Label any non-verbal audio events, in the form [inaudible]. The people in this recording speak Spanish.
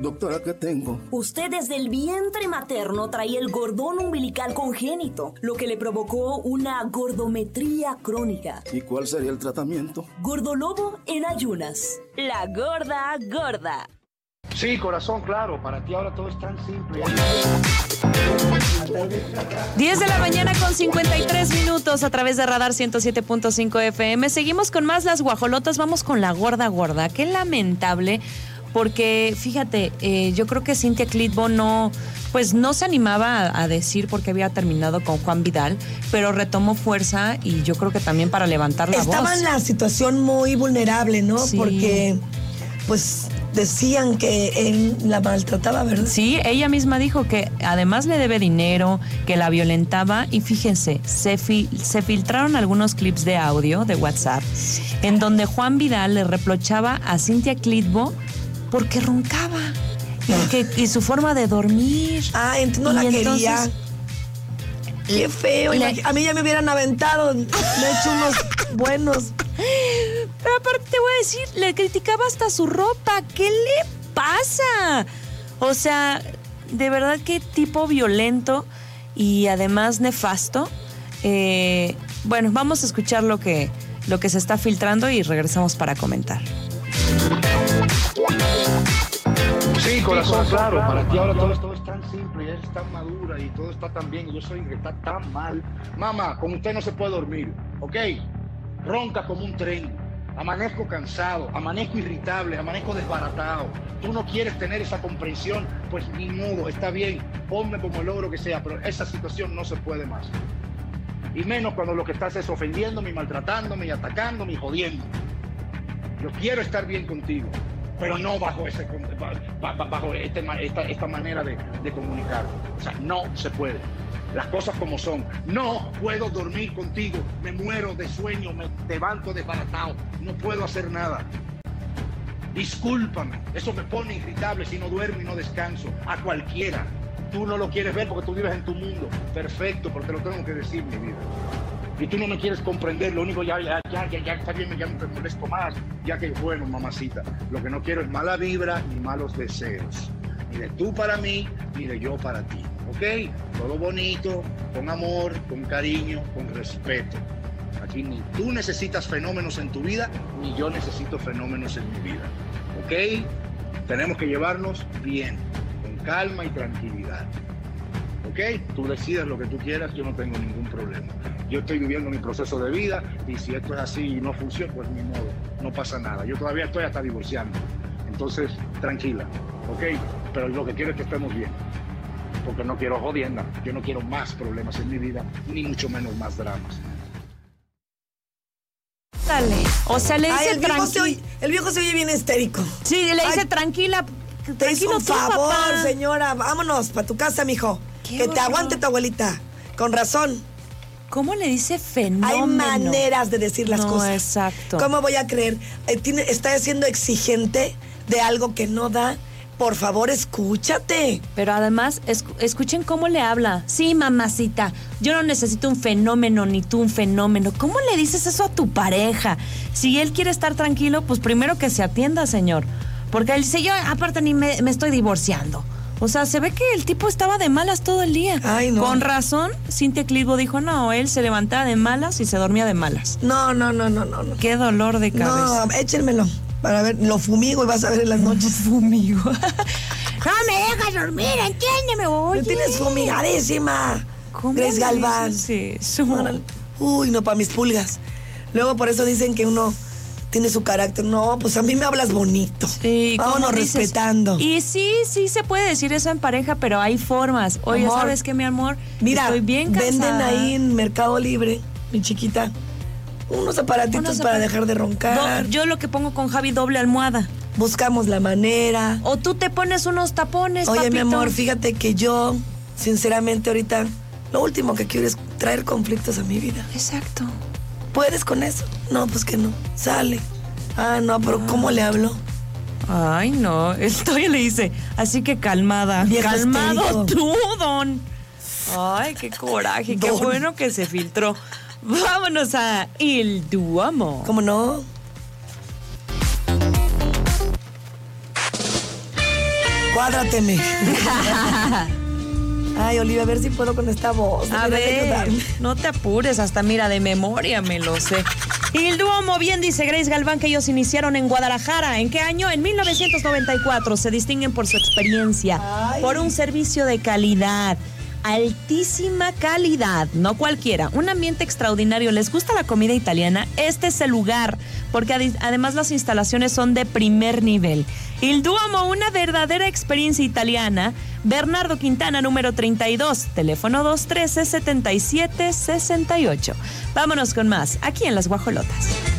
Doctora, ¿qué tengo? Usted desde el vientre materno traía el gordón umbilical congénito, lo que le provocó una gordometría crónica. ¿Y cuál sería el tratamiento? Gordolobo en ayunas. La gorda gorda. Sí, corazón, claro, para ti ahora todo es tan simple. 10 de la mañana con 53 minutos a través de Radar 107.5 FM. Seguimos con más las guajolotas, vamos con la gorda gorda. Qué lamentable, porque fíjate, eh, yo creo que Cintia Clitbo no, pues no se animaba a, a decir porque había terminado con Juan Vidal, pero retomó fuerza y yo creo que también para levantar la Estaba voz. en la situación muy vulnerable, ¿no? Sí. Porque, pues, decían que él la maltrataba, ¿verdad? Sí, ella misma dijo que además le debe dinero, que la violentaba y fíjense, se, fi- se filtraron algunos clips de audio de WhatsApp en donde Juan Vidal le reprochaba a Cintia Clitbo porque roncaba y, que, y su forma de dormir. Ah, entonces no la entonces- quería. Qué feo. A mí ya me hubieran aventado. Me he hecho unos [laughs] buenos. Pero aparte te voy a decir, le criticaba hasta su ropa. ¿Qué le pasa? O sea, de verdad qué tipo violento y además nefasto. Eh, bueno, vamos a escuchar lo que, lo que se está filtrando y regresamos para comentar. Sí, corazón, claro, para ti ahora todo, todo es tan simple, eres tan madura y todo está tan bien y yo soy que está tan mal. Mamá, con usted no se puede dormir, ¿ok? Ronca como un tren, amanezco cansado, amanezco irritable, amanezco desbaratado. Tú no quieres tener esa comprensión, pues ni modo, está bien, ponme como el logro que sea, pero esa situación no se puede más. Y menos cuando lo que estás es ofendiéndome, y maltratándome, y atacándome y jodiendo. Yo quiero estar bien contigo, pero no bajo, ese, ba- ba- bajo este esta, esta manera de, de comunicar. O sea, no se puede. Las cosas como son. No puedo dormir contigo. Me muero de sueño, me levanto desbaratado. No puedo hacer nada. Discúlpame. Eso me pone irritable si no duermo y no descanso. A cualquiera. Tú no lo quieres ver porque tú vives en tu mundo. Perfecto, pero te lo tengo que decir, mi vida y tú no me quieres comprender, lo único ya, ya, ya, ya, está bien, ya no molesto más, ya que bueno, mamacita, lo que no quiero es mala vibra ni malos deseos, ni de tú para mí, ni de yo para ti, ¿ok? Todo bonito, con amor, con cariño, con respeto. Aquí ni tú necesitas fenómenos en tu vida, ni yo necesito fenómenos en mi vida, ¿ok? Tenemos que llevarnos bien, con calma y tranquilidad. ¿Ok? Tú decides lo que tú quieras, yo no tengo ningún problema. Yo estoy viviendo mi proceso de vida y si esto es así y no funciona, pues ni modo, no pasa nada. Yo todavía estoy hasta divorciando. Entonces, tranquila, ¿ok? Pero lo que quiero es que estemos bien. Porque no quiero jodienda, yo no quiero más problemas en mi vida, ni mucho menos más dramas. Dale. O sea, le dice el viejo, se oye, tranquila. el viejo se oye bien histérico. Sí, le dice Ay, tranquila. Te hizo Tranquilo un tú, favor, papá. señora. Vámonos para tu casa, mijo. Que te aguante tu abuelita. Con razón. ¿Cómo le dice Hay fenómeno? maneras de decir las No, cosas. exacto. ¿Cómo voy a creer? Eh, tiene- está siendo exigente de algo que no da. Por favor, escúchate. Pero además, escu- escuchen cómo le habla. Sí, mamacita, yo no necesito un fenómeno ni tú un fenómeno. ¿Cómo le dices eso a tu pareja? Si él quiere estar tranquilo, pues primero que se atienda, señor. Porque él dice, yo aparte ni me, me estoy divorciando. O sea, se ve que el tipo estaba de malas todo el día. Ay, no. Con razón, Cintia Clitbo dijo, no, él se levantaba de malas y se dormía de malas. No, no, no, no, no. No, Qué dolor de cabeza. no échenmelo. Para ver, lo fumigo y vas a ver en las noches. [laughs] Fumigo. [laughs] no me dejas dormir, entiéndeme, oye. Me tienes fumigadísima. ¿Cómo Grace le Galván. Órale. Uy, no, para mis pulgas. Luego por eso dicen que uno tiene su carácter. No, pues a mí me hablas bonito. Sí, Vámonos dices. respetando. Y sí, sí se puede decir eso en pareja, pero hay formas. Oye, Amor, ¿sabes qué, mi amor? Mira, Estoy bien venden ahí en Mercado Libre, mi chiquita, unos aparatitos Unos para dejar de roncar. Do- yo lo que pongo con Javi doble almohada. Buscamos la manera. O tú te pones unos tapones, Oye, mi amor, fíjate que yo, sinceramente, ahorita, lo último que quiero es traer conflictos a mi vida. Exacto. ¿Puedes con eso? No, pues que no. Sale. Ah, no, pero ¿cómo le hablo? Ay, no. [laughs] Estoy le dice, así que calmada. Viejo Calmado histérico. tú, don. Ay, qué [laughs] coraje. Qué bueno que se filtró. Vámonos a El Duomo. ¿Cómo no? Cuádrateme. [laughs] Ay, Olivia, a ver si puedo con esta voz. A ver, no te apures, hasta mira, de memoria me lo sé. Y el dúo bien dice Grace Galván que ellos iniciaron en Guadalajara. ¿En qué año? En 1994. Se distinguen por su experiencia, Ay. por un servicio de calidad. Altísima calidad, no cualquiera. Un ambiente extraordinario. ¿Les gusta la comida italiana? Este es el lugar, porque además las instalaciones son de primer nivel. Il Duomo, una verdadera experiencia italiana. Bernardo Quintana, número 32, teléfono 213-7768. Vámonos con más, aquí en Las Guajolotas.